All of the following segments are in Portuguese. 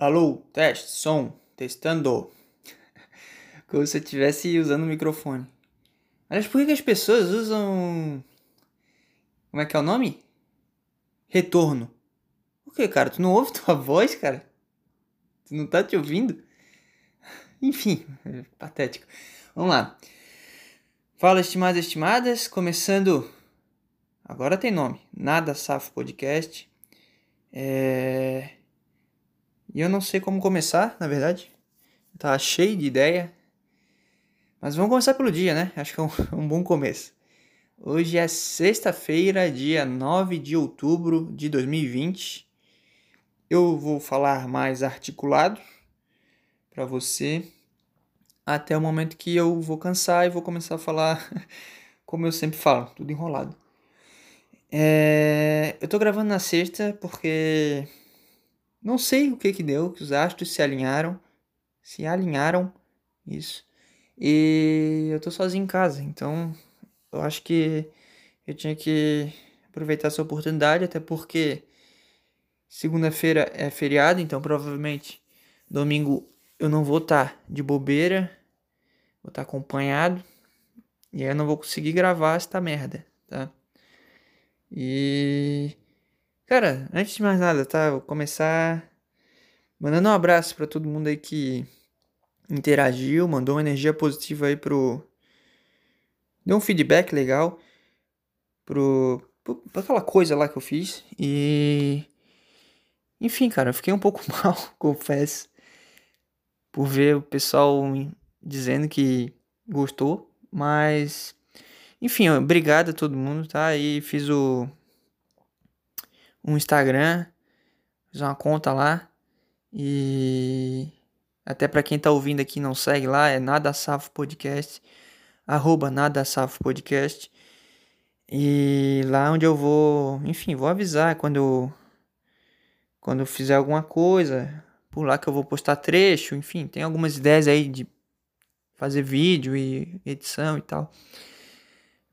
Alô, teste, som, testando. Como se eu estivesse usando o microfone. Aliás, por que, as pessoas usam. Como é que é o nome? Retorno. Por que, cara? Tu não ouve tua voz, cara? Tu não tá te ouvindo? Enfim, é patético. Vamos lá. Fala, estimados e estimadas. Começando. Agora tem nome. Nada Safo Podcast. É. E eu não sei como começar, na verdade. Tá cheio de ideia. Mas vamos começar pelo dia, né? Acho que é um, um bom começo. Hoje é sexta-feira, dia 9 de outubro de 2020. Eu vou falar mais articulado para você até o momento que eu vou cansar e vou começar a falar como eu sempre falo, tudo enrolado. É... Eu tô gravando na sexta porque não sei o que que deu, que os astros se alinharam, se alinharam, isso. E eu tô sozinho em casa, então eu acho que eu tinha que aproveitar essa oportunidade, até porque segunda-feira é feriado, então provavelmente domingo eu não vou estar tá de bobeira, vou estar tá acompanhado, e aí eu não vou conseguir gravar esta merda, tá? E Cara, antes de mais nada, tá? Vou começar mandando um abraço para todo mundo aí que interagiu, mandou uma energia positiva aí pro. Deu um feedback legal pro. pra aquela coisa lá que eu fiz. E. Enfim, cara, eu fiquei um pouco mal, confesso. Por ver o pessoal dizendo que gostou. Mas. Enfim, obrigado a todo mundo, tá? E fiz o um Instagram, fiz uma conta lá e até para quem tá ouvindo aqui não segue lá, é Nada Safo Podcast, arroba Nada Safo Podcast. E lá onde eu vou, enfim, vou avisar quando quando eu fizer alguma coisa, por lá que eu vou postar trecho, enfim, tem algumas ideias aí de fazer vídeo e edição e tal.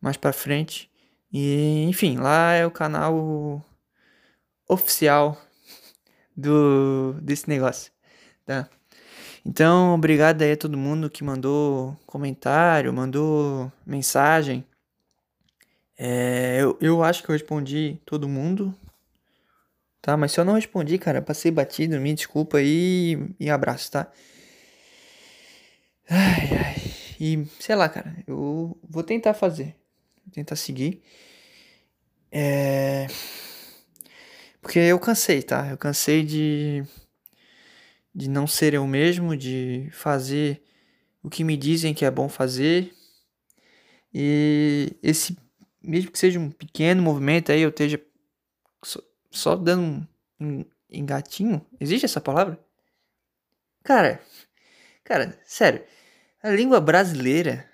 Mais para frente. E, enfim, lá é o canal oficial do desse negócio, tá? Então, obrigado aí a todo mundo que mandou comentário, mandou mensagem. É, eu, eu acho que eu respondi todo mundo, tá? Mas se eu não respondi, cara, passei batido, me desculpa aí e abraço, tá? Ai, ai. E sei lá, cara, eu vou tentar fazer, vou tentar seguir. É. Porque eu cansei, tá? Eu cansei de de não ser eu mesmo, de fazer o que me dizem que é bom fazer. E esse mesmo que seja um pequeno movimento aí, eu esteja só, só dando um engatinho. Existe essa palavra? Cara, cara, sério. A língua brasileira.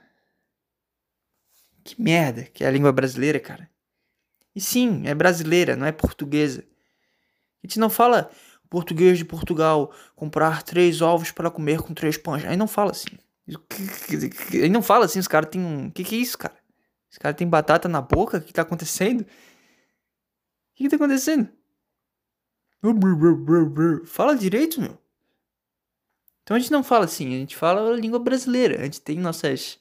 Que merda que é a língua brasileira, cara. E sim, é brasileira, não é portuguesa. A gente não fala português de Portugal, comprar três ovos para comer com três pães. Aí não fala assim. Aí não fala assim, os caras têm um. Que que é isso, cara? Os caras têm batata na boca? O que tá acontecendo? O que, que tá acontecendo? Fala direito, meu. Então a gente não fala assim, a gente fala a língua brasileira. A gente tem nossas.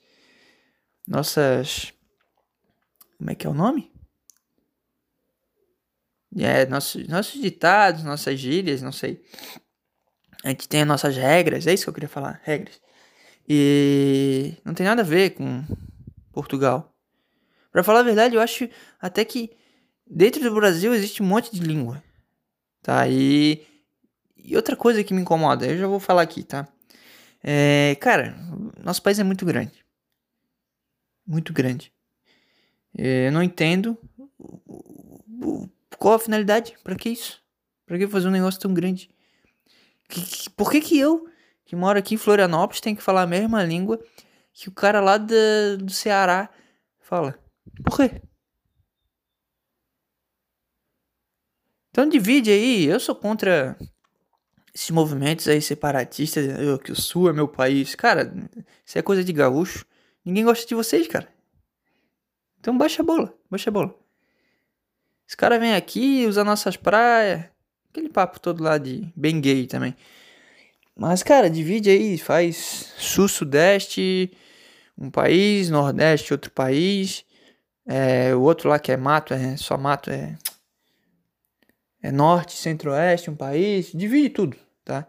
Nossas. Como é que é o nome? É, nossos, nossos ditados, nossas gírias, não sei. A gente tem as nossas regras, é isso que eu queria falar, regras. E não tem nada a ver com Portugal. Para falar a verdade, eu acho até que dentro do Brasil existe um monte de língua. Tá? E, e outra coisa que me incomoda, eu já vou falar aqui, tá? É, cara, nosso país é muito grande. Muito grande. É, eu não entendo qual a finalidade? Para que isso? Para que fazer um negócio tão grande? Que, que, por que que eu, que moro aqui em Florianópolis, tenho que falar a mesma língua que o cara lá do, do Ceará fala? Por quê? Então divide aí, eu sou contra esses movimentos aí separatistas, eu, que o sul é meu país. Cara, isso é coisa de gaúcho. Ninguém gosta de vocês, cara. Então baixa a bola, baixa a bola. Os caras vêm aqui, usam nossas praias, aquele papo todo lá de bem gay também. Mas, cara, divide aí, faz sul, sudeste, um país, nordeste, outro país. É, o outro lá que é mato, é só mato, é, é norte, centro-oeste, um país. Divide tudo, tá?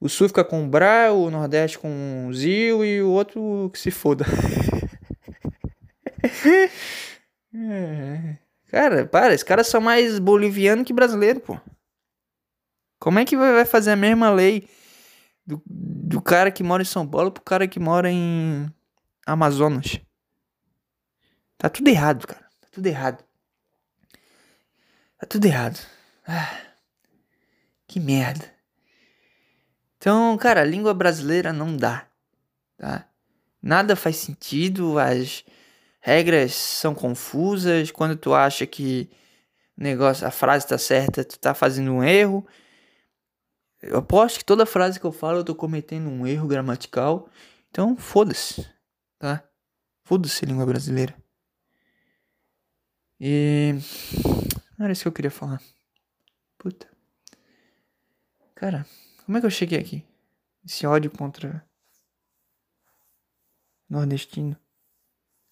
O sul fica com o Bra, o nordeste com o Zil e o outro que se foda. é. Cara, para, esses caras são mais boliviano que brasileiro, pô. Como é que vai fazer a mesma lei do, do cara que mora em São Paulo pro cara que mora em Amazonas? Tá tudo errado, cara. Tá tudo errado. Tá tudo errado. Ah, que merda. Então, cara, a língua brasileira não dá, tá? Nada faz sentido, as regras são confusas. Quando tu acha que negócio, a frase tá certa, tu tá fazendo um erro. Eu aposto que toda frase que eu falo eu tô cometendo um erro gramatical. Então, foda-se, tá? Foda-se língua brasileira. E. Não era isso que eu queria falar. Puta. Cara, como é que eu cheguei aqui? Esse ódio contra. Nordestino.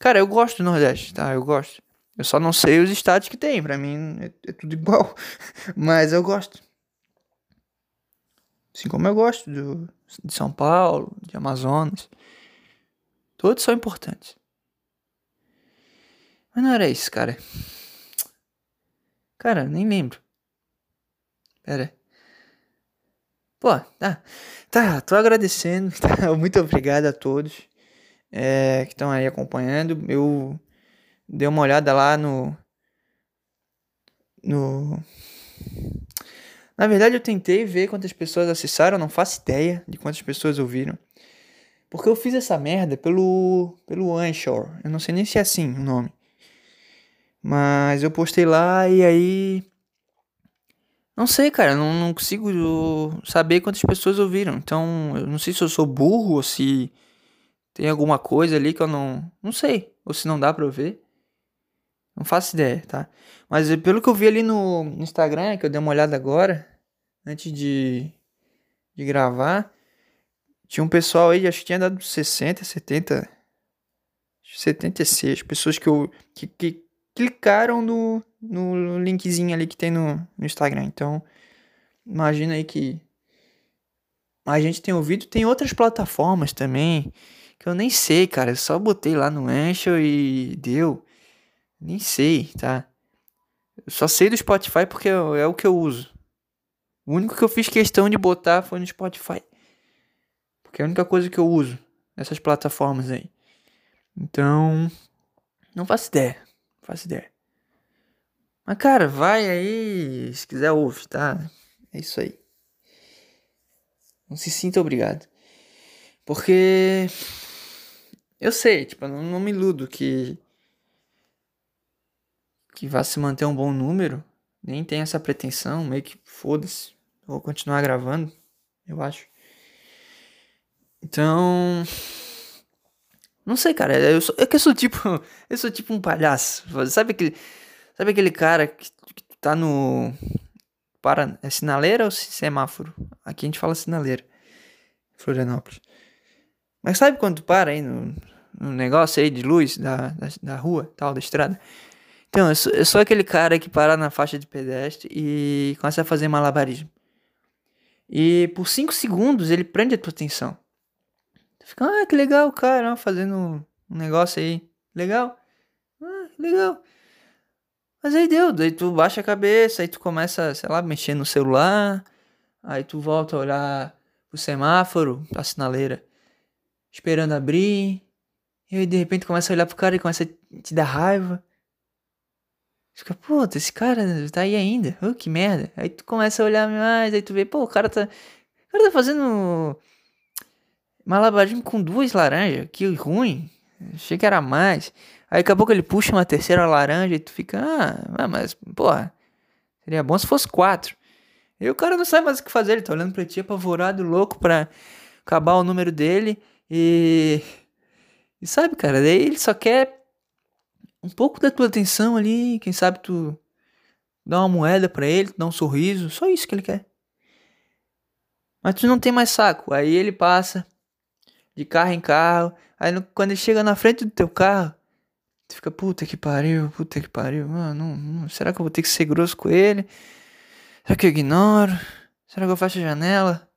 Cara, eu gosto do Nordeste, tá? Eu gosto. Eu só não sei os estados que tem. Pra mim é, é tudo igual. Mas eu gosto. Assim como eu gosto do, de São Paulo, de Amazonas. Todos são importantes. Mas não era isso, cara. Cara, nem lembro. Pera. Pô, tá. Tá, tô agradecendo. Tá? Muito obrigado a todos é, que estão aí acompanhando. Eu dei uma olhada lá no. No na verdade, eu tentei ver quantas pessoas acessaram, não faço ideia de quantas pessoas ouviram. Porque eu fiz essa merda pelo pelo Anchor. Eu não sei nem se é assim o nome. Mas eu postei lá e aí não sei, cara, não, não consigo saber quantas pessoas ouviram. Então, eu não sei se eu sou burro ou se tem alguma coisa ali que eu não, não sei, ou se não dá para eu ver. Não faço ideia, tá? Mas pelo que eu vi ali no Instagram, que eu dei uma olhada agora, antes de, de gravar, tinha um pessoal aí, acho que tinha dado 60, 70, 76 pessoas que, eu, que, que clicaram no, no linkzinho ali que tem no, no Instagram. Então, imagina aí que a gente tem ouvido. Tem outras plataformas também que eu nem sei, cara. Eu só botei lá no Anchor e deu. Nem sei, tá? Eu só sei do Spotify porque é, é o que eu uso. O único que eu fiz questão de botar foi no Spotify. Porque é a única coisa que eu uso nessas plataformas aí. Então, não faço ideia. Não faço ideia. Mas, cara, vai aí. Se quiser, ouve, tá? É isso aí. Não se sinta obrigado. Porque. Eu sei, tipo, não, não me iludo que. Que vá se manter um bom número. Nem tem essa pretensão, meio que foda-se. Vou continuar gravando, eu acho. Então. Não sei, cara. Eu sou, é eu sou tipo. Eu sou tipo um palhaço. Sabe aquele. Sabe aquele cara que, que tá no. Para, é sinaleira ou semáforo? Aqui a gente fala sinaleira. Florianópolis. Mas sabe quando para aí no, no negócio aí de luz da, da, da rua, tal, da estrada? Então, eu sou, eu sou aquele cara que para na faixa de pedestre e começa a fazer malabarismo. E por 5 segundos ele prende a tua atenção. Tu fica, ah, que legal o cara, fazendo um negócio aí. Legal. Ah, legal. Mas aí deu, daí tu baixa a cabeça, aí tu começa, sei lá, mexer no celular. Aí tu volta a olhar pro semáforo, pra sinaleira, esperando abrir. E aí de repente começa a olhar pro cara e começa a te dar raiva. Fica, puta, esse cara tá aí ainda. Oh, que merda. Aí tu começa a olhar mais, aí tu vê, pô, o cara tá. O cara tá fazendo malabarismo com duas laranjas. Que ruim. Achei que era mais. Aí daqui a pouco ele puxa uma terceira laranja e tu fica, ah, mas, porra, seria bom se fosse quatro. E o cara não sabe mais o que fazer, ele tá olhando pra ti apavorado, louco pra acabar o número dele. E. E sabe, cara, daí ele só quer um pouco da tua atenção ali, quem sabe tu dá uma moeda para ele, dá um sorriso, só isso que ele quer. Mas tu não tem mais saco. Aí ele passa de carro em carro. Aí no, quando ele chega na frente do teu carro, tu fica, puta que pariu, puta que pariu. Mano, não, será que eu vou ter que ser grosso com ele? Será que eu ignoro? Será que eu fecho a janela?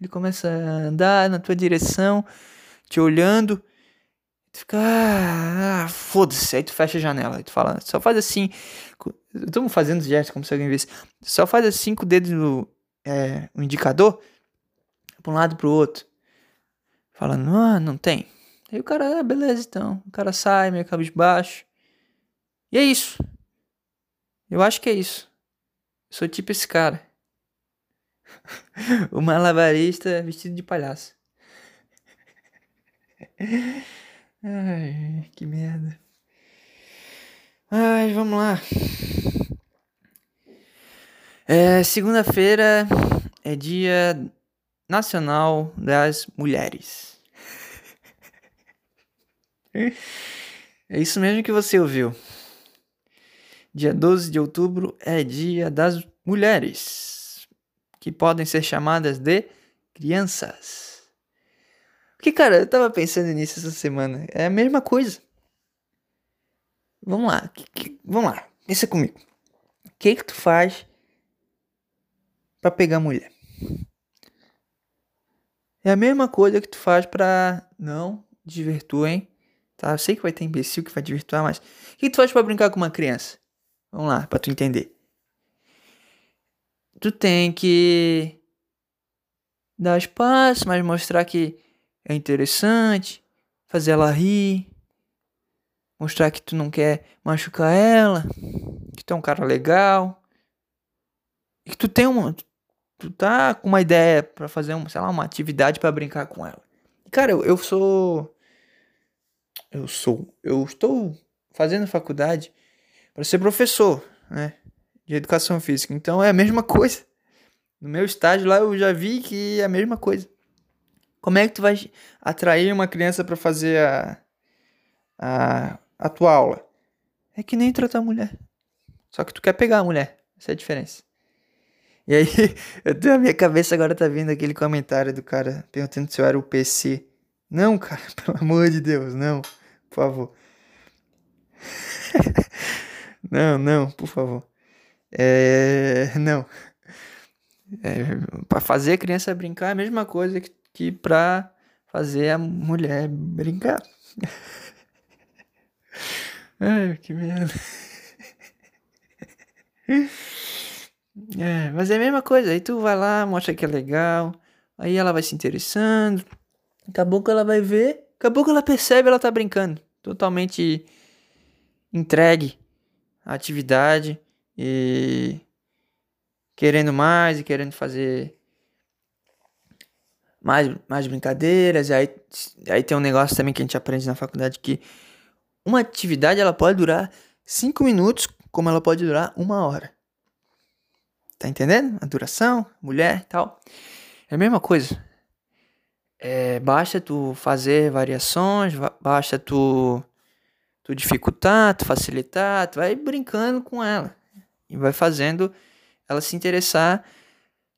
Ele começa a andar na tua direção, te olhando. Tu fica, ah, foda-se. Aí tu fecha a janela. Aí tu fala, só faz assim. Estamos fazendo gestos como se alguém visse. Só faz assim com o dedo no é, o indicador para um lado e para o outro. Falando, ah, não tem. Aí o cara, ah, beleza então. O cara sai, meio cabisbaixo. E é isso. Eu acho que é isso. Eu sou tipo esse cara. o malabarista vestido de palhaço. Ai, que merda. Ai, vamos lá. É, Segunda-feira é Dia Nacional das Mulheres. É isso mesmo que você ouviu. Dia 12 de outubro é Dia das Mulheres, que podem ser chamadas de crianças. Porque, cara, eu tava pensando nisso essa semana. É a mesma coisa. Vamos lá. Que, que, vamos lá. Pensa comigo. O que que tu faz para pegar mulher. É a mesma coisa que tu faz para não hein? tá? Eu sei que vai ter imbecil que vai desvirtuar, mas o que tu faz para brincar com uma criança? Vamos lá, para tu entender. Tu tem que dar espaço, mas mostrar que é interessante, fazer ela rir, mostrar que tu não quer machucar ela, que tu é um cara legal, e que tu tem uma, tu tá com uma ideia para fazer, um, sei lá, uma atividade para brincar com ela. Cara, eu, eu sou. Eu sou. Eu estou fazendo faculdade para ser professor, né? De educação física. Então é a mesma coisa. No meu estágio lá eu já vi que é a mesma coisa. Como é que tu vai atrair uma criança para fazer a, a, a tua aula? É que nem tratar a mulher. Só que tu quer pegar a mulher. Essa é a diferença. E aí, eu tenho a minha cabeça agora tá vindo aquele comentário do cara perguntando se eu era o PC. Não, cara, pelo amor de Deus, não, por favor. não, não, por favor. É, não. É, para fazer a criança brincar é a mesma coisa que, que pra fazer a mulher brincar. Ai, que merda. É, mas é a mesma coisa. Aí tu vai lá, mostra que é legal. Aí ela vai se interessando. Acabou que ela vai ver. Acabou que ela percebe ela tá brincando. Totalmente entregue à atividade. E querendo mais e querendo fazer mais, mais brincadeiras. E aí, aí tem um negócio também que a gente aprende na faculdade que uma atividade ela pode durar 5 minutos, como ela pode durar uma hora. Tá entendendo? A duração, mulher tal. É a mesma coisa. É, basta tu fazer variações, basta tu, tu dificultar, tu facilitar, tu vai brincando com ela. E vai fazendo ela se interessar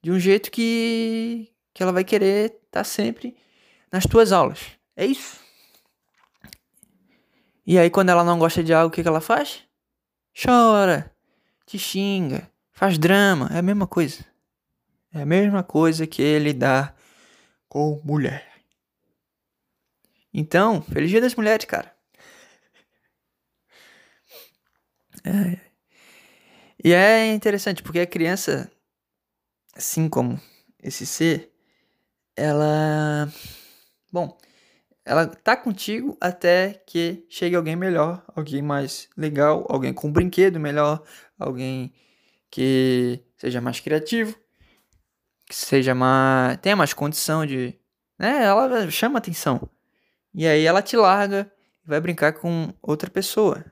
de um jeito que, que ela vai querer estar tá sempre nas tuas aulas. É isso. E aí, quando ela não gosta de algo, o que, que ela faz? Chora, te xinga, Faz drama, é a mesma coisa. É a mesma coisa que ele dá com mulher. Então, feliz dia das mulheres, cara. É. E é interessante porque a criança, assim como esse ser, ela. Bom, ela tá contigo até que chegue alguém melhor, alguém mais legal, alguém com um brinquedo melhor, alguém que seja mais criativo, que seja mais. tenha mais condição de. Né? Ela chama atenção. E aí ela te larga e vai brincar com outra pessoa.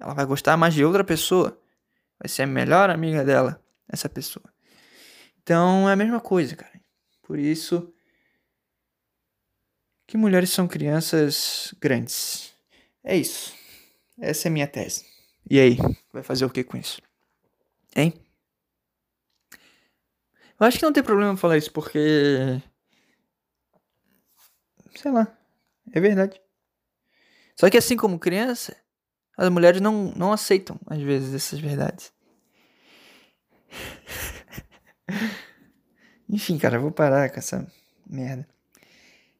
Ela vai gostar mais de outra pessoa. Vai ser a melhor amiga dela, essa pessoa. Então é a mesma coisa, cara. Por isso que mulheres são crianças grandes. É isso. Essa é a minha tese. E aí, vai fazer o que com isso? Hein? Eu acho que não tem problema falar isso porque. Sei lá. É verdade. Só que assim como criança, as mulheres não, não aceitam, às vezes, essas verdades. enfim, cara, eu vou parar com essa merda.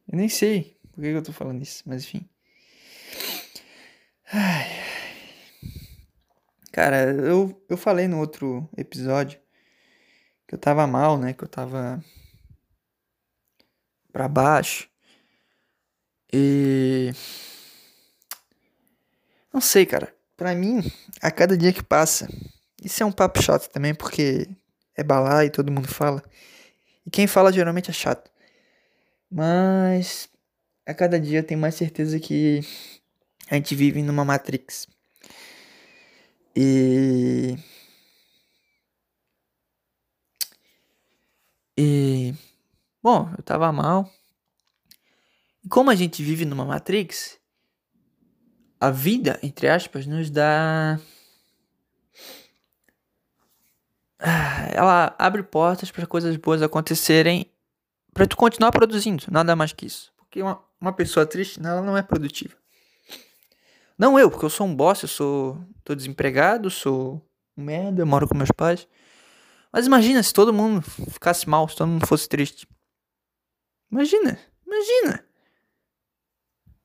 Eu nem sei por que eu tô falando isso, mas enfim. Ai. Cara, eu, eu falei no outro episódio que eu tava mal, né? Que eu tava pra baixo. E. Não sei, cara. Pra mim, a cada dia que passa. Isso é um papo chato também, porque é balar e todo mundo fala. E quem fala geralmente é chato. Mas a cada dia eu tenho mais certeza que a gente vive numa Matrix. E. E. Bom, eu tava mal. Como a gente vive numa Matrix, a vida, entre aspas, nos dá. Ah, ela abre portas para coisas boas acontecerem para tu continuar produzindo, nada mais que isso. Porque uma, uma pessoa triste, ela não é produtiva. Não eu, porque eu sou um boss, eu sou. tô desempregado, sou um merda, eu moro com meus pais. Mas imagina se todo mundo ficasse mal, se todo mundo fosse triste. Imagina, imagina.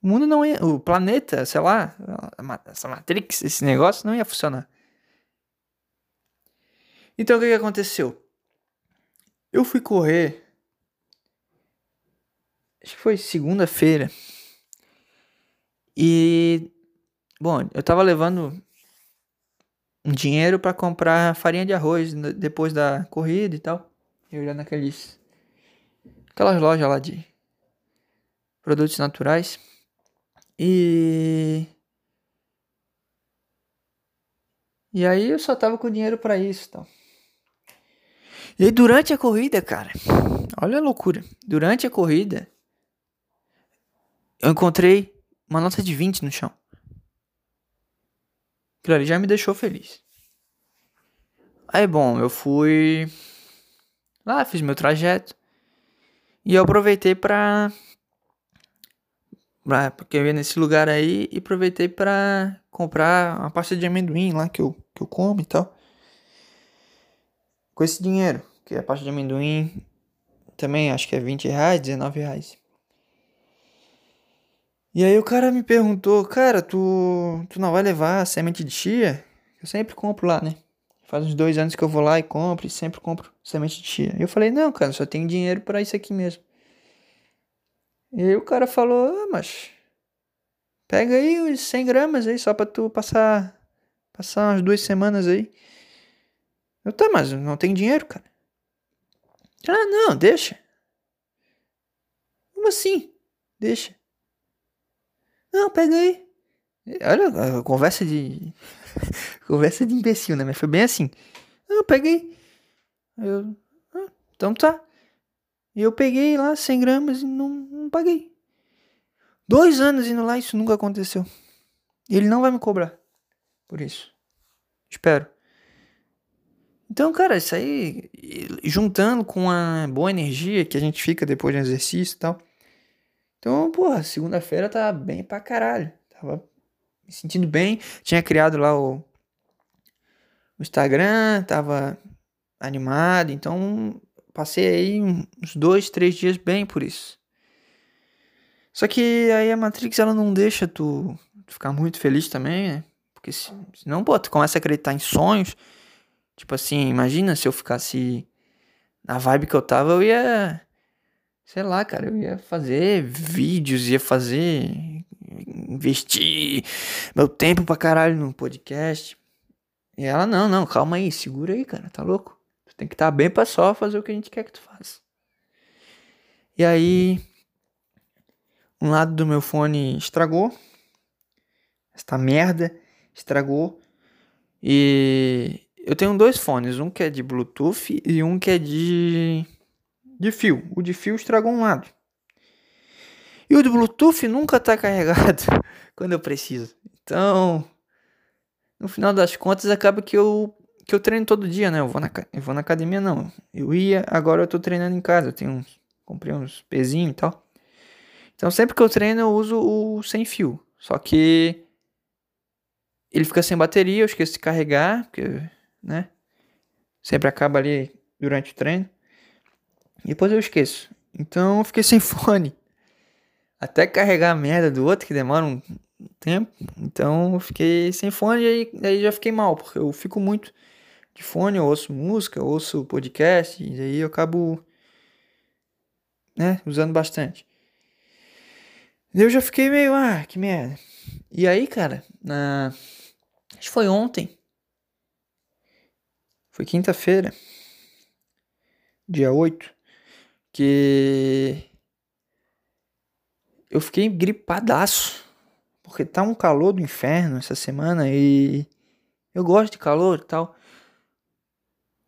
O mundo não ia. O planeta, sei lá, essa Matrix, esse negócio não ia funcionar. Então o que, que aconteceu? Eu fui correr. Acho que foi segunda-feira. E. Bom, eu tava levando dinheiro para comprar farinha de arroz depois da corrida e tal. Eu ia naqueles. Aquelas lojas lá de produtos naturais. E. E aí eu só tava com dinheiro para isso, tal. E durante a corrida, cara, olha a loucura. Durante a corrida, eu encontrei uma nota de 20 no chão. Aquilo ali já me deixou feliz. Aí, bom, eu fui lá, fiz meu trajeto. E eu aproveitei pra porque eu ia nesse lugar aí e aproveitei para comprar uma pasta de amendoim lá que eu, que eu como e tal. Com esse dinheiro, que a pasta de amendoim também acho que é 20 reais, 19 reais. E aí o cara me perguntou, cara, tu, tu não vai levar semente de chia? Eu sempre compro lá, né? Faz uns dois anos que eu vou lá e compro e sempre compro semente de chia. Eu falei, não, cara, só tenho dinheiro para isso aqui mesmo. E aí o cara falou, ah, mas pega aí uns 100 gramas aí só pra tu passar, passar umas duas semanas aí. Eu, tá, mas não tem dinheiro, cara. Ah, não, deixa. Como assim? Deixa. Não, pega aí. Olha, conversa de. conversa de imbecil, né? Mas foi bem assim. Não, pega aí. Eu. Ah, então tá. E eu peguei lá 100 gramas e não, não paguei. Dois anos indo lá, isso nunca aconteceu. Ele não vai me cobrar por isso. Espero. Então, cara, isso aí, juntando com a boa energia que a gente fica depois do exercício e tal. Então, porra, segunda-feira tá bem pra caralho. Tava me sentindo bem. Tinha criado lá o, o Instagram, tava animado. Então, Passei aí uns dois, três dias bem por isso. Só que aí a Matrix ela não deixa tu ficar muito feliz também, né? Porque se, senão, pô, tu começa a acreditar em sonhos. Tipo assim, imagina se eu ficasse na vibe que eu tava, eu ia. Sei lá, cara, eu ia fazer vídeos, ia fazer. investir meu tempo pra caralho no podcast. E ela, não, não, calma aí, segura aí, cara, tá louco? Tem que estar tá bem para só fazer o que a gente quer que tu faça. E aí, um lado do meu fone estragou. Esta merda estragou. E eu tenho dois fones, um que é de Bluetooth e um que é de de fio. O de fio estragou um lado. E o de Bluetooth nunca está carregado quando eu preciso. Então, no final das contas, acaba que eu que eu treino todo dia, né? Eu vou na, eu vou na academia, não. Eu ia, agora eu tô treinando em casa. Eu tenho uns, comprei uns pezinhos e tal. Então sempre que eu treino eu uso o sem fio. Só que ele fica sem bateria, eu esqueço de carregar, porque, né? Sempre acaba ali durante o treino. E depois eu esqueço. Então eu fiquei sem fone. Até carregar a merda do outro, que demora um tempo. Então eu fiquei sem fone e aí, aí já fiquei mal, porque eu fico muito de fone, eu ouço música, eu ouço podcast, e aí eu acabo né, usando bastante. Eu já fiquei meio, ah, que merda. E aí, cara, na acho que foi ontem. Foi quinta-feira, dia 8, que eu fiquei gripadaço. Porque tá um calor do inferno essa semana e eu gosto de calor e tal.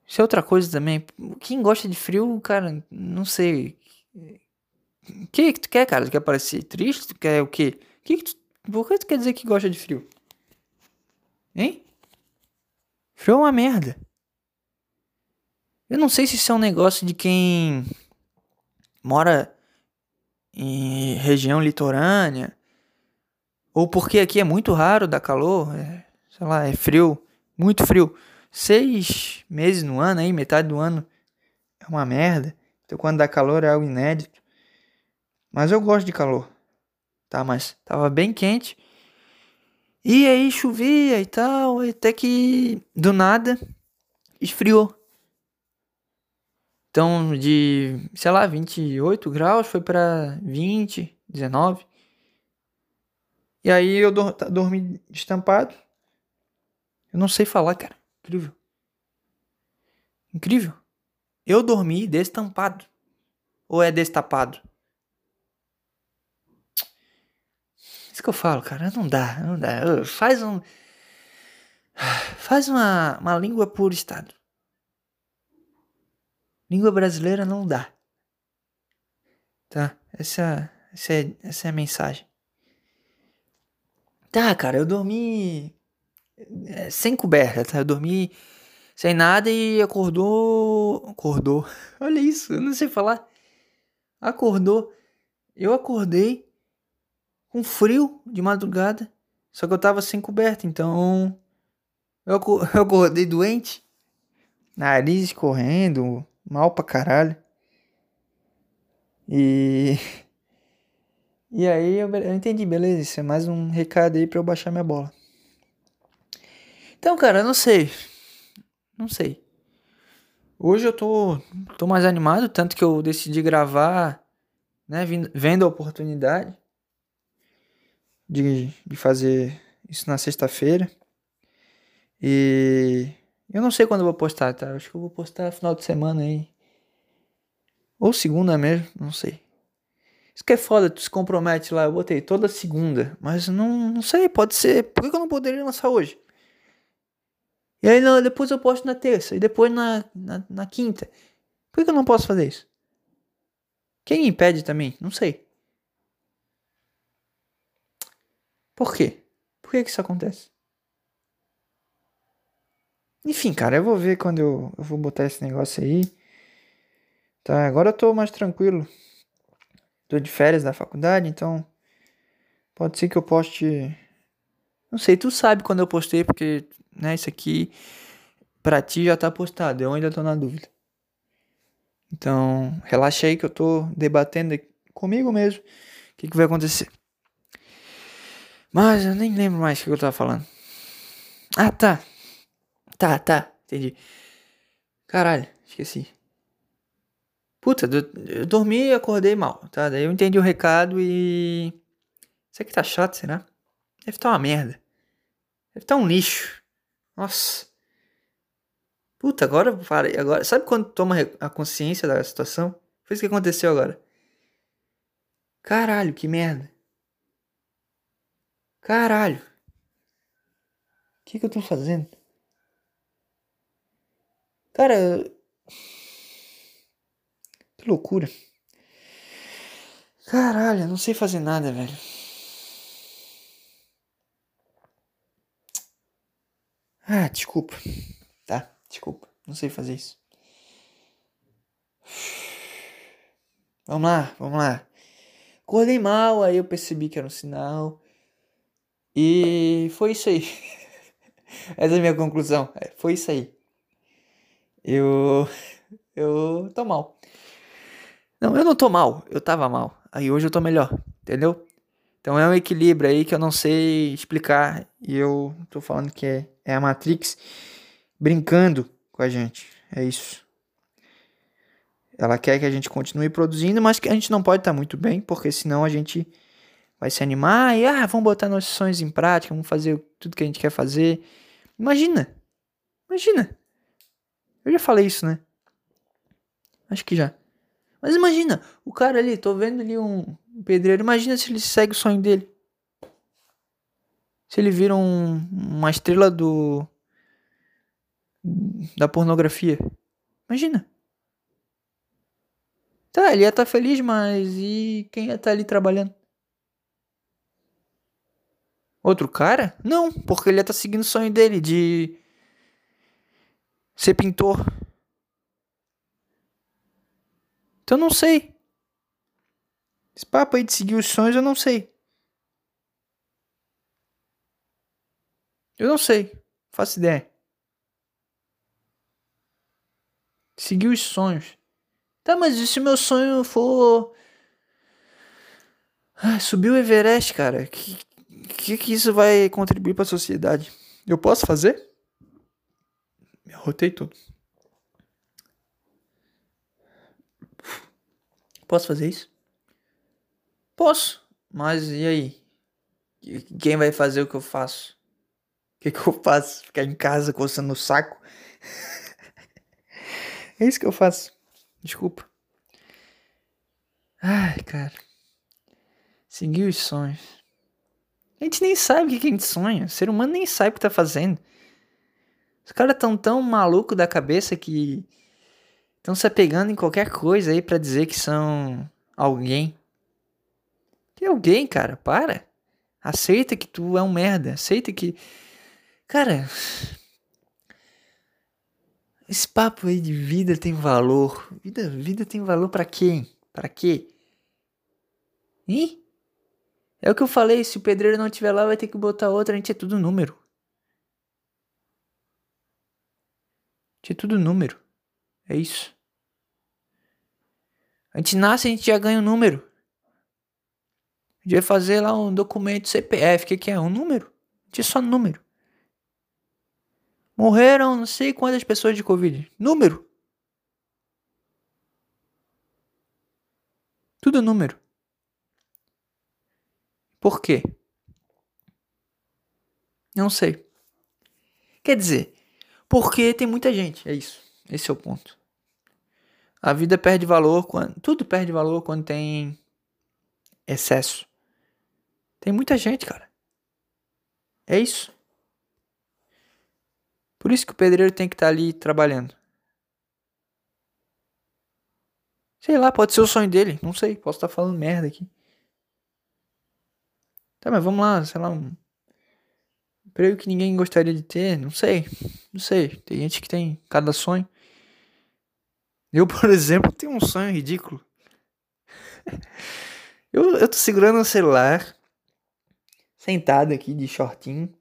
Isso é outra coisa também. Quem gosta de frio, cara, não sei. O que, que tu quer, cara? Tu quer parecer triste? Tu quer o quê? Que que tu... Por que tu quer dizer que gosta de frio? Hein? Frio é uma merda. Eu não sei se isso é um negócio de quem mora em região litorânea ou porque aqui é muito raro dar calor, é, sei lá, é frio, muito frio. Seis meses no ano aí, metade do ano é uma merda. Então quando dá calor é algo inédito. Mas eu gosto de calor. Tá, mas tava bem quente. E aí chovia e tal, até que do nada esfriou. Então de, sei lá, 28 graus foi para 20, 19. E aí eu dormi estampado. Eu não sei falar, cara. Incrível. Incrível. Eu dormi destampado. Ou é destapado? Isso que eu falo, cara. Não dá, não dá. Faz um. Faz uma, uma língua por estado. Língua brasileira não dá. Tá? Essa, essa, é, essa é a mensagem. Tá, cara, eu dormi é, sem coberta, tá? Eu dormi sem nada e acordou. Acordou. Olha isso, eu não sei falar. Acordou. Eu acordei com frio de madrugada. Só que eu tava sem coberta, então. Eu, eu acordei doente. Nariz escorrendo, mal pra caralho. E. E aí eu, eu entendi, beleza, isso é mais um recado aí pra eu baixar minha bola. Então, cara, eu não sei. Não sei. Hoje eu tô, tô mais animado, tanto que eu decidi gravar, né, vendo a oportunidade de, de fazer isso na sexta-feira. E eu não sei quando eu vou postar, tá? Acho que eu vou postar final de semana aí. Ou segunda mesmo, não sei. Isso que é foda, tu se compromete lá, eu botei toda segunda, mas não, não sei, pode ser. Por que eu não poderia lançar hoje? E aí não, depois eu posto na terça, e depois na, na, na quinta. Por que eu não posso fazer isso? Quem impede também? Não sei. Por quê? Por que, que isso acontece? Enfim, cara, eu vou ver quando eu, eu vou botar esse negócio aí. Tá, agora eu tô mais tranquilo tô de férias da faculdade, então pode ser que eu poste. Não sei, tu sabe quando eu postei, porque né, isso aqui pra ti já tá postado, eu ainda tô na dúvida. Então, relaxa aí que eu tô debatendo comigo mesmo o que, que vai acontecer. Mas eu nem lembro mais o que eu tava falando. Ah, tá. Tá, tá, entendi. Caralho, esqueci. Puta, eu dormi e acordei mal, tá? Daí eu entendi o recado e. Isso aqui tá chato, será? Deve tá uma merda. Deve tá um lixo. Nossa. Puta, agora parei. Agora, sabe quando toma a consciência da situação? Foi isso que aconteceu agora. Caralho, que merda. Caralho. O que, que eu tô fazendo? Cara. Que loucura. Caralho, eu não sei fazer nada, velho. Ah, desculpa. tá? Desculpa, não sei fazer isso. Vamos lá, vamos lá. Acordei mal, aí eu percebi que era um sinal. E foi isso aí. Essa é a minha conclusão. É, foi isso aí. Eu. Eu tô mal. Não, eu não tô mal. Eu tava mal. Aí hoje eu tô melhor. Entendeu? Então é um equilíbrio aí que eu não sei explicar. E eu tô falando que é, é a Matrix brincando com a gente. É isso. Ela quer que a gente continue produzindo, mas que a gente não pode estar muito bem, porque senão a gente vai se animar e ah, vamos botar nossos sonhos em prática, vamos fazer tudo que a gente quer fazer. Imagina. Imagina. Eu já falei isso, né? Acho que já. Mas imagina, o cara ali, tô vendo ali um pedreiro, imagina se ele segue o sonho dele. Se ele vira um, uma estrela do da pornografia. Imagina. Tá, ele ia estar tá feliz, mas e quem ia estar tá ali trabalhando? Outro cara? Não, porque ele ia estar tá seguindo o sonho dele de ser pintor. Então eu não sei. Esse papo aí de seguir os sonhos eu não sei. Eu não sei. Faço ideia. Seguir os sonhos. Tá, mas e se meu sonho for. Subir o Everest, cara? Que, que que isso vai contribuir para a sociedade? Eu posso fazer? Me arrotei tudo. Posso fazer isso? Posso. Mas e aí? Quem vai fazer o que eu faço? O que, que eu faço? Ficar em casa coçando o saco? é isso que eu faço. Desculpa. Ai, cara. Seguir os sonhos. A gente nem sabe o que a gente sonha. O ser humano nem sabe o que tá fazendo. Os caras tão tão maluco da cabeça que estão se apegando em qualquer coisa aí para dizer que são alguém. Que alguém, cara, para. Aceita que tu é um merda. Aceita que. Cara, esse papo aí de vida tem valor. Vida, vida tem valor para quem? Para quê? Hein? É o que eu falei, se o pedreiro não estiver lá, vai ter que botar outra, a gente é tudo número. A gente é tudo número. É isso. A gente nasce, a gente já ganha um número. A gente vai fazer lá um documento CPF, que, que é? Um número. A gente é só número. Morreram não sei quantas pessoas de Covid. Número. Tudo número. Por quê? Não sei. Quer dizer, porque tem muita gente. É isso. Esse é o ponto. A vida perde valor quando. Tudo perde valor quando tem excesso. Tem muita gente, cara. É isso. Por isso que o pedreiro tem que estar tá ali trabalhando. Sei lá, pode ser o sonho dele. Não sei, posso estar tá falando merda aqui. Tá, mas vamos lá, sei lá, um emprego que ninguém gostaria de ter, não sei. Não sei. Tem gente que tem cada sonho. Eu, por exemplo, tenho um sonho ridículo. eu, eu tô segurando o celular, sentado aqui de shortinho,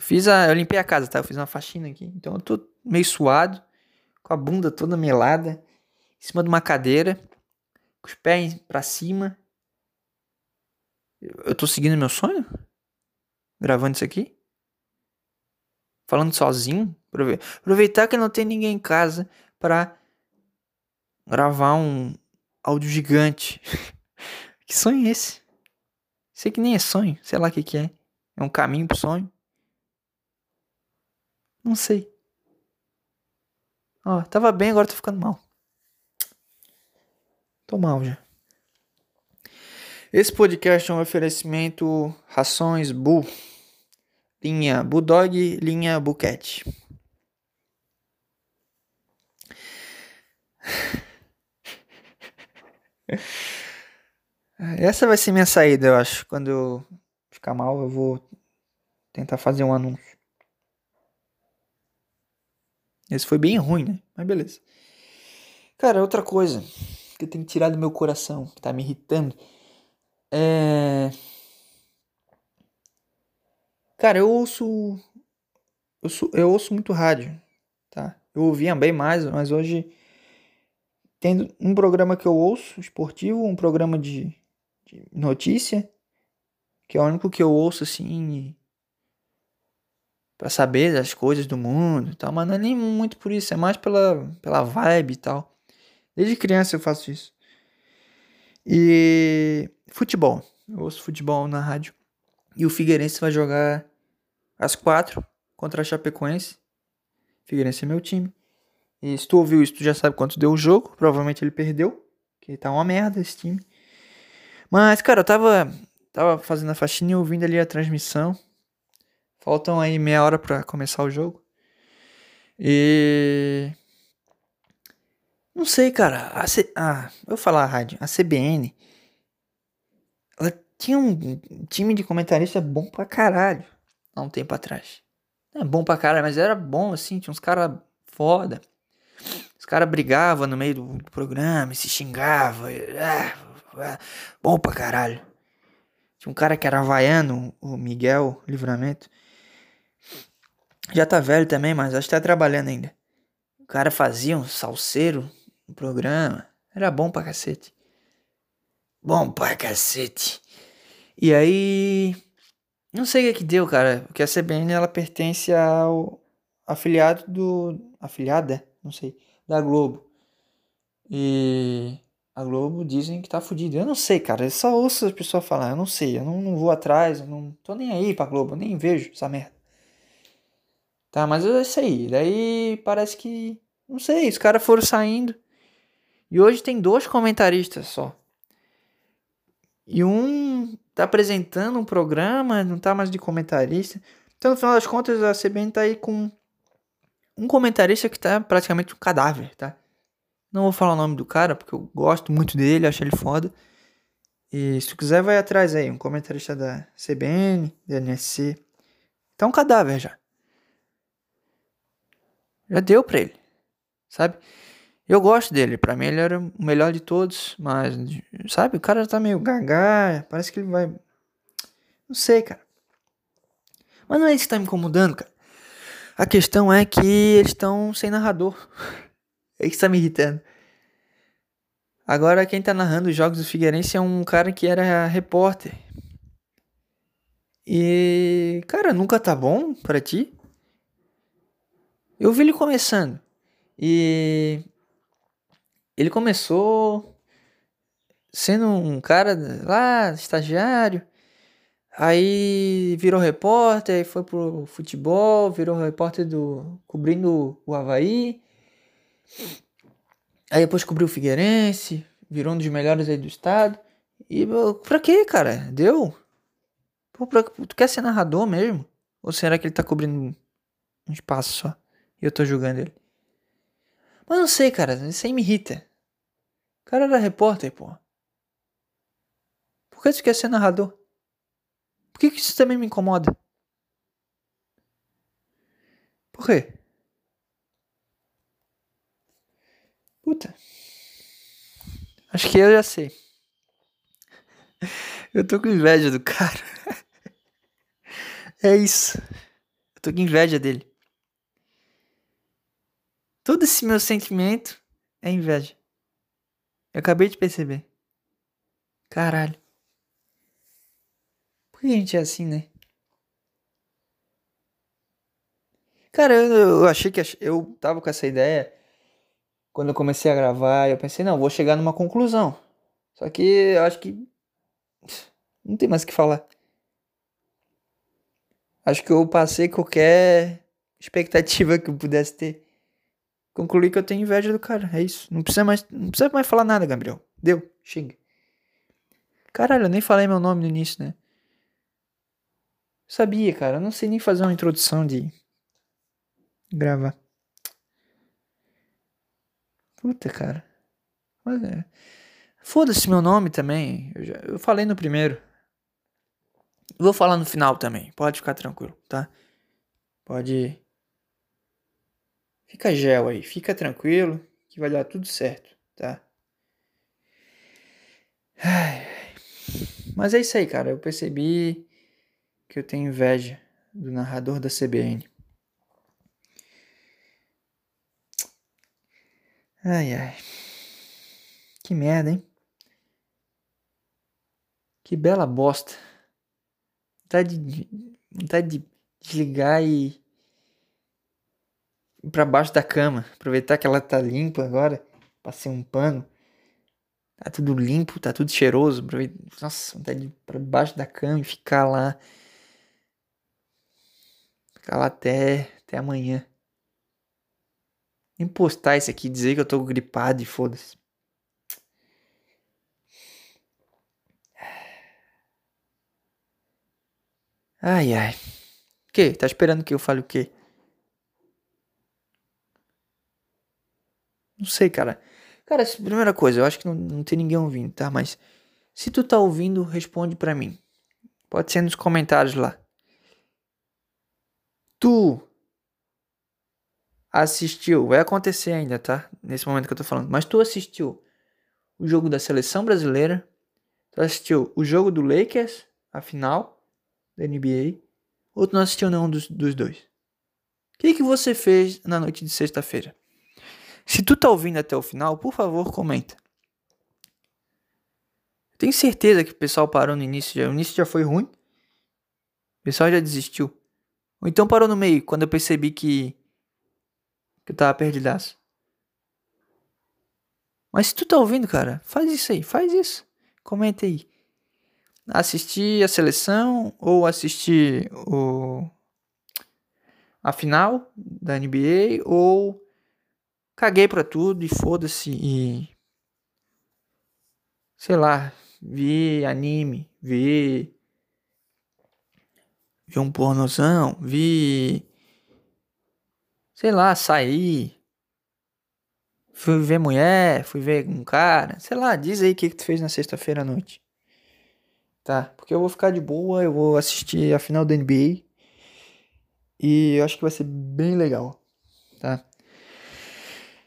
Fiz a. Eu limpei a casa, tá? Eu fiz uma faxina aqui. Então eu tô meio suado, com a bunda toda melada, em cima de uma cadeira, com os pés pra cima. Eu tô seguindo meu sonho? Gravando isso aqui? Falando sozinho? Aproveitar que não tem ninguém em casa pra gravar um áudio gigante. que sonho é esse? Sei que nem é sonho, sei lá o que, que é. É um caminho pro sonho. Não sei. Ó, tava bem, agora tô ficando mal. Tô mal já. Esse podcast é um oferecimento Rações Bull. Linha Bulldog, linha Buquete. Essa vai ser minha saída, eu acho. Quando eu ficar mal, eu vou tentar fazer um anúncio. Esse foi bem ruim, né? Mas beleza. Cara, outra coisa que eu tenho que tirar do meu coração, que tá me irritando, é. Cara, eu ouço. Eu, sou, eu ouço muito rádio, tá? Eu ouvia bem mais, mas hoje. Tem um programa que eu ouço, esportivo, um programa de, de notícia, que é o único que eu ouço assim. Para saber das coisas do mundo e tal, mas não é nem muito por isso, é mais pela, pela vibe e tal. Desde criança eu faço isso. E futebol. Eu ouço futebol na rádio. E o Figueirense vai jogar às quatro contra a Chapecoense. Figueirense é meu time. E se tu ouviu isso, tu já sabe quanto deu o jogo. Provavelmente ele perdeu. Que tá uma merda esse time. Mas, cara, eu tava, tava fazendo a faxina e ouvindo ali a transmissão. Faltam aí meia hora para começar o jogo. E. Não sei, cara. A C... Ah, eu vou falar a rádio. A CBN. Ela tinha um time de comentarista bom pra caralho. Há um tempo atrás. Não é bom pra caralho, mas era bom assim. Tinha uns caras foda. Os caras brigavam no meio do, programa e se xingavam. Ah, ah, bom pra caralho. Tinha um cara que era havaiano, o Miguel Livramento. Já tá velho também, mas acho que tá trabalhando ainda. O cara fazia um salseiro no programa. Era bom pra cacete. Bom pra cacete. E aí. Não sei o que, que deu, cara. Porque a CBN ela pertence ao afiliado do. Afiliada? Não sei da Globo. E a Globo dizem que tá fudido. Eu não sei, cara. Eu só ouço as pessoas falar. Eu não sei. Eu não, não vou atrás. Eu não tô nem aí pra Globo. Eu nem vejo essa merda. Tá, mas é isso aí. Daí parece que. Não sei. Os caras foram saindo. E hoje tem dois comentaristas só. E um tá apresentando um programa, não tá mais de comentarista. Então, no final das contas, a CBN tá aí com um comentarista que tá praticamente um cadáver, tá? Não vou falar o nome do cara, porque eu gosto muito dele, acho ele foda. E se tu quiser, vai atrás aí, um comentarista da CBN, da NSC. Tá um cadáver já. Já deu pra ele, sabe? Eu gosto dele, pra mim ele era o melhor de todos, mas, sabe, o cara tá meio gaga, parece que ele vai. Não sei, cara. Mas não é isso que tá me incomodando, cara. A questão é que eles estão sem narrador. É isso que tá me irritando. Agora quem tá narrando os jogos do Figueirense é um cara que era repórter. E, cara, nunca tá bom para ti? Eu vi ele começando. E ele começou sendo um cara lá, estagiário. Aí virou repórter, aí foi pro futebol, virou repórter do. cobrindo o Havaí. Aí depois cobriu o Figueirense, virou um dos melhores aí do estado. E pra quê, cara? Deu? Pô, pra, tu quer ser narrador mesmo? Ou será que ele tá cobrindo um espaço só? E eu tô julgando ele? Mas não sei, cara, isso aí me irrita. O cara era repórter, pô. Por que tu quer ser narrador? Por que, que isso também me incomoda? Por quê? Puta. Acho que eu já sei. Eu tô com inveja do cara. É isso. Eu tô com inveja dele. Todo esse meu sentimento é inveja. Eu acabei de perceber. Caralho. Por que a gente é assim, né? Cara, eu, eu achei que eu tava com essa ideia quando eu comecei a gravar. Eu pensei, não, vou chegar numa conclusão. Só que eu acho que não tem mais o que falar. Acho que eu passei qualquer expectativa que eu pudesse ter. Concluí que eu tenho inveja do cara. É isso. Não precisa mais, não precisa mais falar nada, Gabriel. Deu. Xinga. Caralho, eu nem falei meu nome no início, né? Sabia, cara. Eu não sei nem fazer uma introdução de gravar. Puta, cara. É. Foda-se meu nome também. Eu, já, eu falei no primeiro. Vou falar no final também. Pode ficar tranquilo, tá? Pode fica gel aí, fica tranquilo que vai dar tudo certo, tá? Ai, mas é isso aí, cara. Eu percebi que eu tenho inveja do narrador da CBN. Ai, ai. Que merda, hein? Que bela bosta. Vontade de, vontade de desligar e pra baixo da cama. Aproveitar que ela tá limpa agora. Passei um pano. Tá tudo limpo, tá tudo cheiroso. Nossa, vontade de ir pra baixo da cama e ficar lá. Ficar lá até, até amanhã. Nem postar isso aqui, dizer que eu tô gripado e foda-se. Ai, ai. Que? Tá esperando que eu fale o quê? Não sei, cara. Cara, primeira coisa, eu acho que não, não tem ninguém ouvindo, tá? Mas se tu tá ouvindo, responde pra mim. Pode ser nos comentários lá. Tu assistiu, vai acontecer ainda, tá? Nesse momento que eu tô falando. Mas tu assistiu o jogo da seleção brasileira, tu assistiu o jogo do Lakers, a final da NBA, ou tu não assistiu nenhum dos, dos dois? O que, que você fez na noite de sexta-feira? Se tu tá ouvindo até o final, por favor, comenta. Tenho certeza que o pessoal parou no início. Já. O início já foi ruim. O pessoal já desistiu. Ou então parou no meio, quando eu percebi que, que eu tava perdidaço. Mas se tu tá ouvindo, cara, faz isso aí, faz isso. Comenta aí assistir a seleção ou assistir o a final da NBA ou caguei para tudo e foda-se e sei lá, vi anime, vi vi um pornozão, vi sei lá, sair fui ver mulher, fui ver um cara, sei lá, diz aí o que, que tu fez na sexta-feira à noite tá? Porque eu vou ficar de boa, eu vou assistir a final da NBA e eu acho que vai ser bem legal, tá?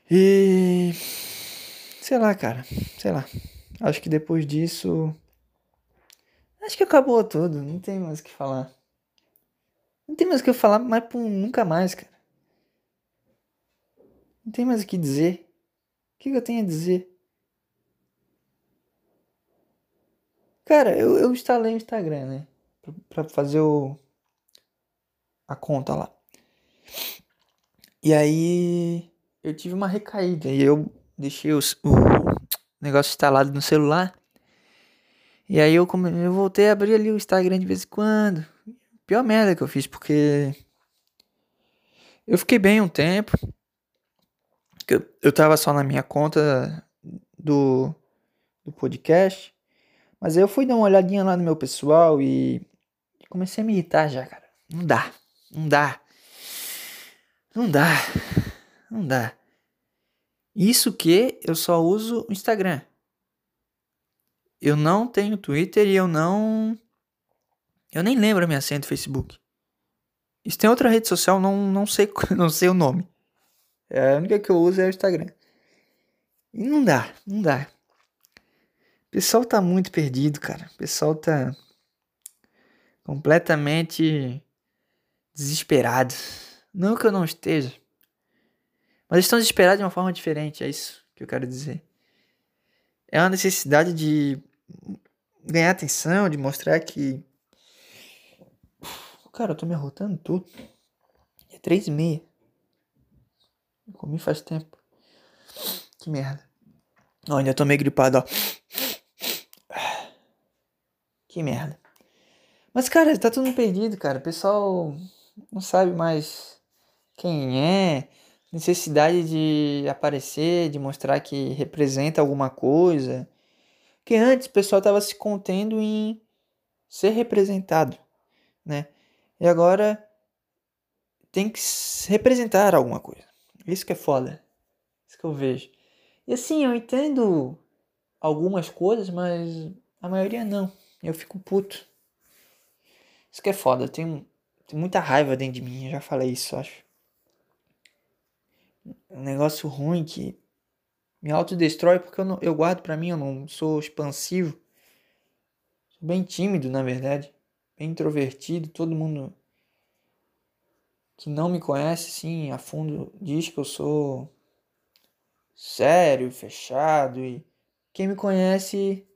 E sei lá, cara, sei lá. Acho que depois disso acho que acabou tudo, não tem mais o que falar. Não tem mais o que falar, mas pô, nunca mais, cara. Não tem mais o que dizer. O que eu tenho a dizer? Cara, eu, eu instalei o Instagram, né? Pra, pra fazer o. a conta lá. E aí. Eu tive uma recaída. E eu deixei os, o negócio instalado no celular. E aí eu, come... eu voltei a abrir ali o Instagram de vez em quando. Pior merda que eu fiz, porque. Eu fiquei bem um tempo. Eu, eu tava só na minha conta do, do podcast. Mas aí eu fui dar uma olhadinha lá no meu pessoal e comecei a me irritar já, cara. Não dá, não dá. Não dá, não dá. Isso que eu só uso o Instagram. Eu não tenho Twitter e eu não. Eu nem lembro a minha senha do Facebook. Isso tem outra rede social, não, não, sei, não sei o nome. É, a única que eu uso é o Instagram. E não dá, não dá pessoal tá muito perdido, cara. O pessoal tá completamente desesperado. Não que eu não esteja. Mas estão desesperados de uma forma diferente, é isso que eu quero dizer. É uma necessidade de ganhar atenção, de mostrar que. Cara, eu tô me arrotando tudo. É três e meia. Eu comi faz tempo. Que merda. Ó, ainda tô meio gripado, ó. Que merda. Mas, cara, tá tudo perdido, cara. O pessoal não sabe mais quem é, necessidade de aparecer, de mostrar que representa alguma coisa. Que antes o pessoal tava se contendo em ser representado, né? E agora tem que representar alguma coisa. Isso que é foda. Isso que eu vejo. E assim, eu entendo algumas coisas, mas a maioria não. Eu fico puto. Isso que é foda. Eu tenho, tenho muita raiva dentro de mim. Eu já falei isso, acho. Um negócio ruim que me autodestrói porque eu, não, eu guardo para mim, eu não sou expansivo. Sou bem tímido, na verdade. Bem introvertido. Todo mundo que não me conhece, sim, a fundo, diz que eu sou sério, fechado. E quem me conhece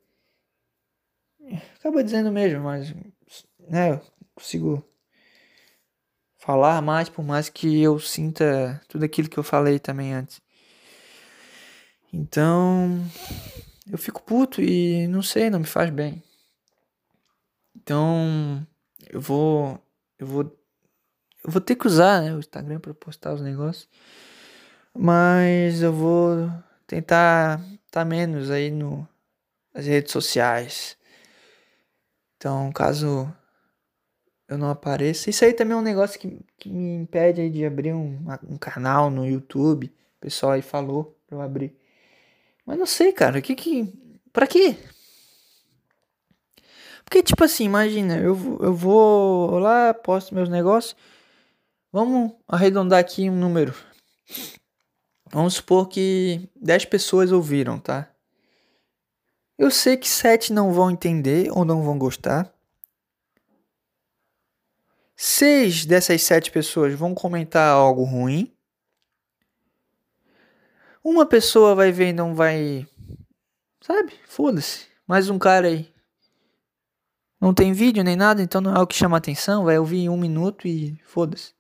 acaba dizendo mesmo, mas né, eu consigo falar mais, por mais que eu sinta tudo aquilo que eu falei também antes. Então, eu fico puto e não sei, não me faz bem. Então, eu vou eu vou eu vou ter que usar, né, o Instagram para postar os negócios. Mas eu vou tentar tá menos aí no nas redes sociais. Então, caso eu não apareça. Isso aí também é um negócio que, que me impede de abrir um, um canal no YouTube. O pessoal aí falou pra eu abrir. Mas não sei, cara. O que que. Pra quê? Porque, tipo assim, imagina, eu, eu vou lá, posto meus negócios. Vamos arredondar aqui um número. Vamos supor que 10 pessoas ouviram, tá? Eu sei que 7 não vão entender ou não vão gostar. Seis dessas sete pessoas vão comentar algo ruim. Uma pessoa vai ver e não vai. Sabe? Foda-se. Mais um cara aí. Não tem vídeo nem nada, então não é o que chama atenção. Vai ouvir em um minuto e foda-se.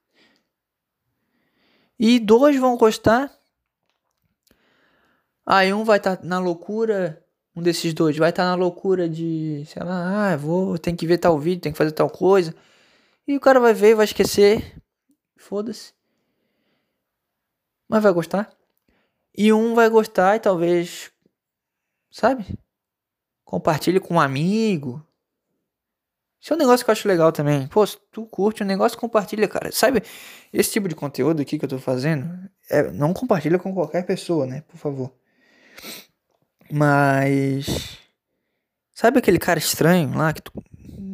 E dois vão gostar. Aí um vai estar tá na loucura. Um desses dois vai estar tá na loucura de, sei lá, ah, vou, tem que ver tal vídeo, tem que fazer tal coisa. E o cara vai ver, vai esquecer. Foda-se. Mas vai gostar. E um vai gostar e talvez. Sabe? Compartilhe com um amigo. Isso é um negócio que eu acho legal também. Pô, se tu curte o um negócio, compartilha, cara. Sabe, esse tipo de conteúdo aqui que eu tô fazendo, é, não compartilha com qualquer pessoa, né? Por favor. Mas. Sabe aquele cara estranho lá, que tu,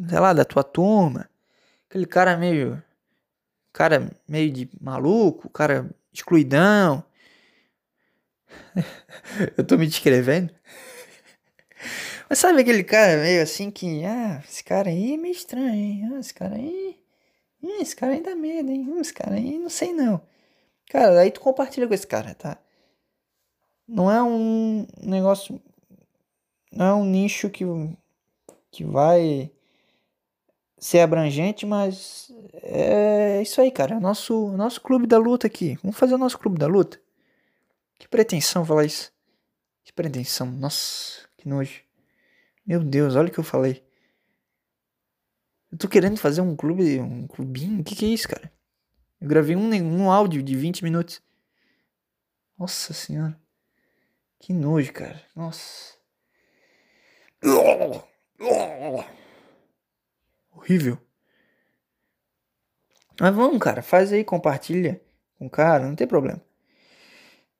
sei lá, da tua turma, Aquele cara meio. Cara meio de maluco, cara excluidão. Eu tô me descrevendo. Mas sabe aquele cara meio assim que. Ah, esse cara aí é meio estranho, hein? Ah, esse cara aí. Hum, esse cara aí dá medo, hein? Hum, esse cara aí não sei não. Cara, aí tu compartilha com esse cara, tá? Não é um negócio. Não é um nicho que. Que vai ser abrangente, mas é isso aí, cara. Nosso, nosso clube da luta aqui. Vamos fazer o nosso clube da luta? Que pretensão falar isso. Que pretensão. Nossa, que nojo. Meu Deus, olha o que eu falei. Eu tô querendo fazer um clube, um clubinho. O que, que é isso, cara? Eu gravei um, um áudio de 20 minutos. Nossa senhora. Que nojo, cara. Nossa horrível. Mas vamos, cara, faz aí, compartilha com o cara, não tem problema.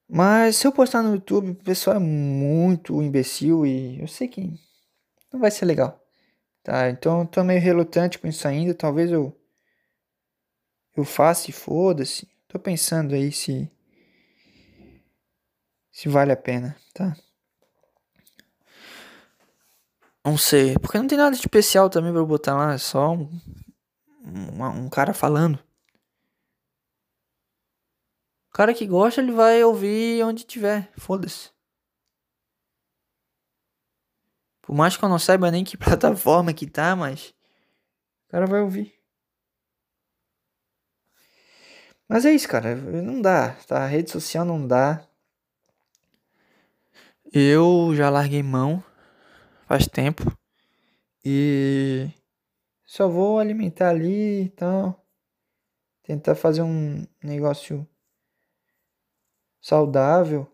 Mas se eu postar no YouTube, o pessoal é muito imbecil e eu sei que não vai ser legal. Tá? Então eu tô meio relutante com isso ainda, talvez eu eu faça e foda-se. Tô pensando aí se se vale a pena, tá? Não sei, porque não tem nada de especial também pra eu botar lá, é só um, um, um cara falando. O cara que gosta, ele vai ouvir onde tiver, foda-se. Por mais que eu não saiba nem que plataforma que tá, mas o cara vai ouvir. Mas é isso, cara. Não dá, tá? A rede social não dá. Eu já larguei mão faz tempo. E só vou alimentar ali e tal. Tentar fazer um negócio saudável.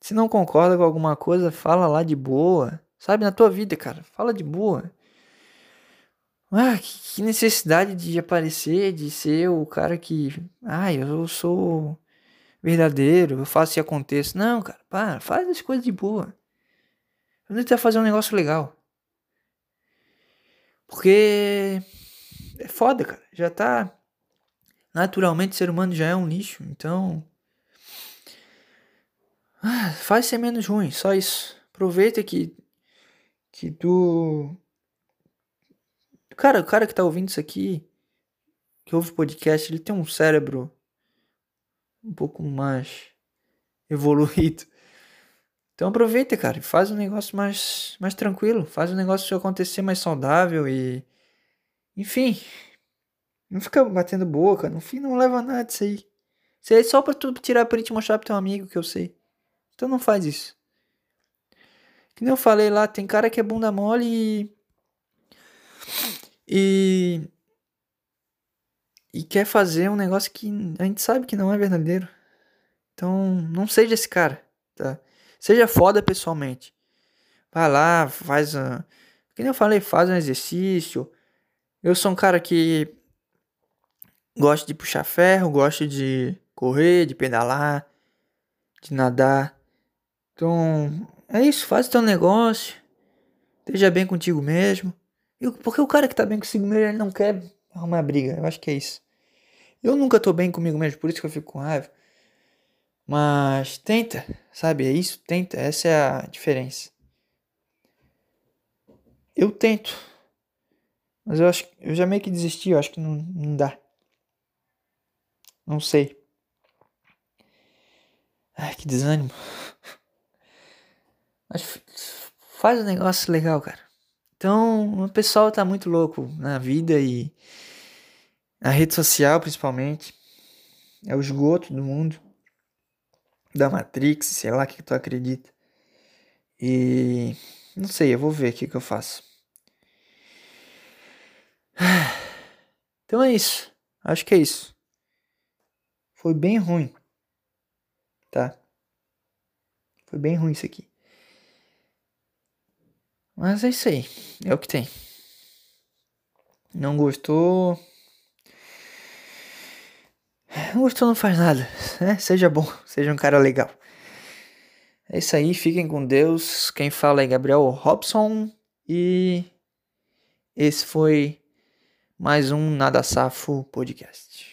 Se não concorda com alguma coisa, fala lá de boa. Sabe, na tua vida, cara. Fala de boa. Ah, que necessidade de aparecer, de ser o cara que. Ah, eu sou verdadeiro, eu faço e aconteça. Não, cara, para, faz as coisas de boa. Vamos tentar fazer um negócio legal. Porque é foda, cara. Já tá. Naturalmente, ser humano já é um lixo. Então. Ah, faz ser menos ruim, só isso. Aproveita que. Que tu. Cara, o cara que tá ouvindo isso aqui, que ouve podcast, ele tem um cérebro um pouco mais evoluído. Então aproveita, cara, e faz um negócio mais, mais tranquilo, faz um negócio acontecer mais saudável e. Enfim. Não fica batendo boca, no fim não leva nada disso aí. Isso aí é só pra tu tirar print e mostrar pro teu amigo que eu sei. Então não faz isso. Que nem eu falei lá, tem cara que é bunda mole e. E. E quer fazer um negócio que a gente sabe que não é verdadeiro. Então, não seja esse cara, tá? Seja foda pessoalmente. Vai lá, faz. A... Que nem eu falei, faz um exercício. Eu sou um cara que gosto de puxar ferro, gosto de correr, de pedalar, de nadar. Então, é isso, faz o teu negócio. Esteja bem contigo mesmo. Porque o cara que tá bem consigo mesmo, ele não quer arrumar briga. Eu acho que é isso. Eu nunca tô bem comigo mesmo, por isso que eu fico com raiva. Mas tenta, sabe? É isso, tenta. Essa é a diferença. Eu tento. Mas eu acho eu já meio que desisti, eu acho que não, não dá. Não sei. Ai, que desânimo. Mas faz um negócio legal, cara. Então, o pessoal tá muito louco na vida e na rede social, principalmente. É o esgoto do mundo da Matrix, sei lá o que tu acredita. E não sei, eu vou ver o que, que eu faço. Então é isso. Acho que é isso. Foi bem ruim. Tá? Foi bem ruim isso aqui. Mas é isso aí. É o que tem. Não gostou? Gostou, não faz nada. Né? Seja bom, seja um cara legal. É isso aí, fiquem com Deus. Quem fala é Gabriel Robson. E esse foi mais um Nada Safo Podcast.